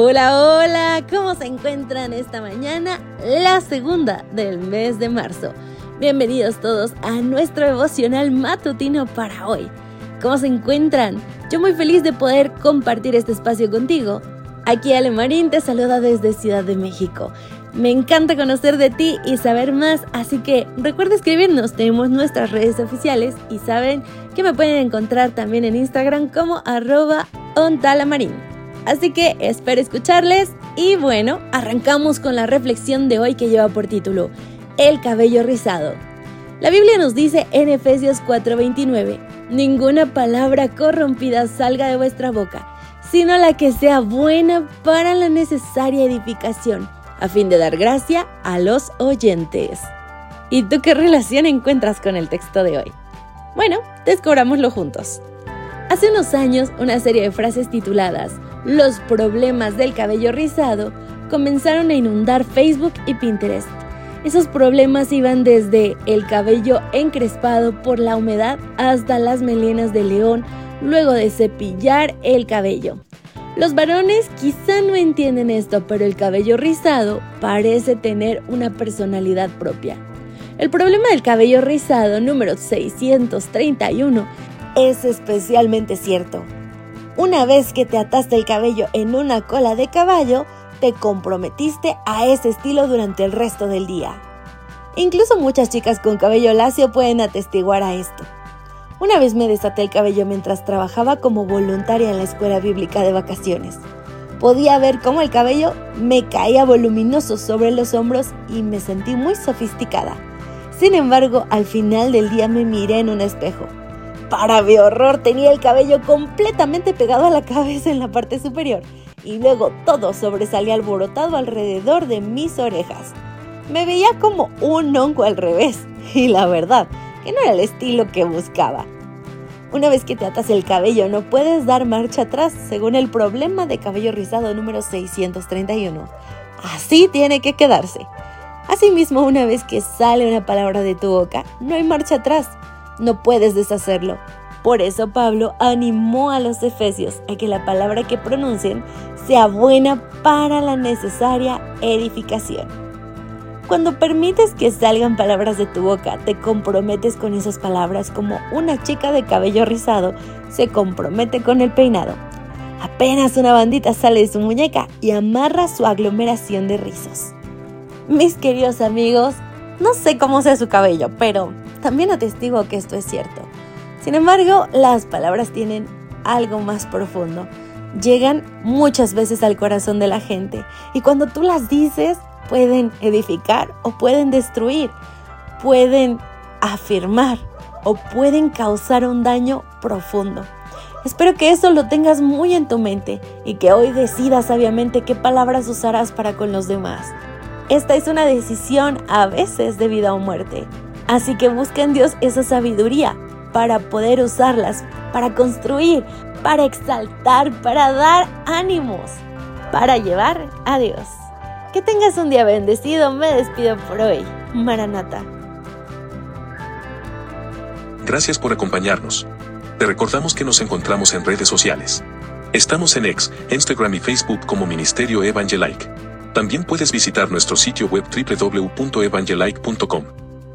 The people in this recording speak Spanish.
Hola, hola, ¿cómo se encuentran esta mañana? La segunda del mes de marzo. Bienvenidos todos a nuestro devocional matutino para hoy. ¿Cómo se encuentran? Yo muy feliz de poder compartir este espacio contigo. Aquí Ale Marín te saluda desde Ciudad de México. Me encanta conocer de ti y saber más, así que recuerda escribirnos, tenemos nuestras redes oficiales y saben que me pueden encontrar también en Instagram como arroba ontalamarín. Así que espero escucharles y bueno, arrancamos con la reflexión de hoy que lleva por título El cabello rizado. La Biblia nos dice en Efesios 4:29, ninguna palabra corrompida salga de vuestra boca, sino la que sea buena para la necesaria edificación, a fin de dar gracia a los oyentes. ¿Y tú qué relación encuentras con el texto de hoy? Bueno, descubrámoslo juntos. Hace unos años, una serie de frases tituladas los problemas del cabello rizado comenzaron a inundar Facebook y Pinterest. Esos problemas iban desde el cabello encrespado por la humedad hasta las melenas de león luego de cepillar el cabello. Los varones quizá no entienden esto, pero el cabello rizado parece tener una personalidad propia. El problema del cabello rizado número 631 es especialmente cierto. Una vez que te ataste el cabello en una cola de caballo, te comprometiste a ese estilo durante el resto del día. Incluso muchas chicas con cabello lacio pueden atestiguar a esto. Una vez me desaté el cabello mientras trabajaba como voluntaria en la escuela bíblica de vacaciones. Podía ver cómo el cabello me caía voluminoso sobre los hombros y me sentí muy sofisticada. Sin embargo, al final del día me miré en un espejo para mi horror tenía el cabello completamente pegado a la cabeza en la parte superior y luego todo sobresalía alborotado alrededor de mis orejas. Me veía como un hongo al revés y la verdad que no era el estilo que buscaba. Una vez que te atas el cabello no puedes dar marcha atrás según el problema de cabello rizado número 631. Así tiene que quedarse. Asimismo, una vez que sale una palabra de tu boca, no hay marcha atrás no puedes deshacerlo. Por eso Pablo animó a los efesios a que la palabra que pronuncien sea buena para la necesaria edificación. Cuando permites que salgan palabras de tu boca, te comprometes con esas palabras como una chica de cabello rizado se compromete con el peinado. Apenas una bandita sale de su muñeca y amarra su aglomeración de rizos. Mis queridos amigos, no sé cómo sea su cabello, pero también atestigo que esto es cierto. Sin embargo, las palabras tienen algo más profundo. Llegan muchas veces al corazón de la gente y cuando tú las dices pueden edificar o pueden destruir, pueden afirmar o pueden causar un daño profundo. Espero que eso lo tengas muy en tu mente y que hoy decidas sabiamente qué palabras usarás para con los demás. Esta es una decisión a veces de vida o muerte. Así que busca en Dios esa sabiduría para poder usarlas, para construir, para exaltar, para dar ánimos, para llevar a Dios. Que tengas un día bendecido, me despido por hoy. Maranata. Gracias por acompañarnos. Te recordamos que nos encontramos en redes sociales. Estamos en X, Instagram y Facebook como Ministerio Evangelike. También puedes visitar nuestro sitio web www.evangelike.com.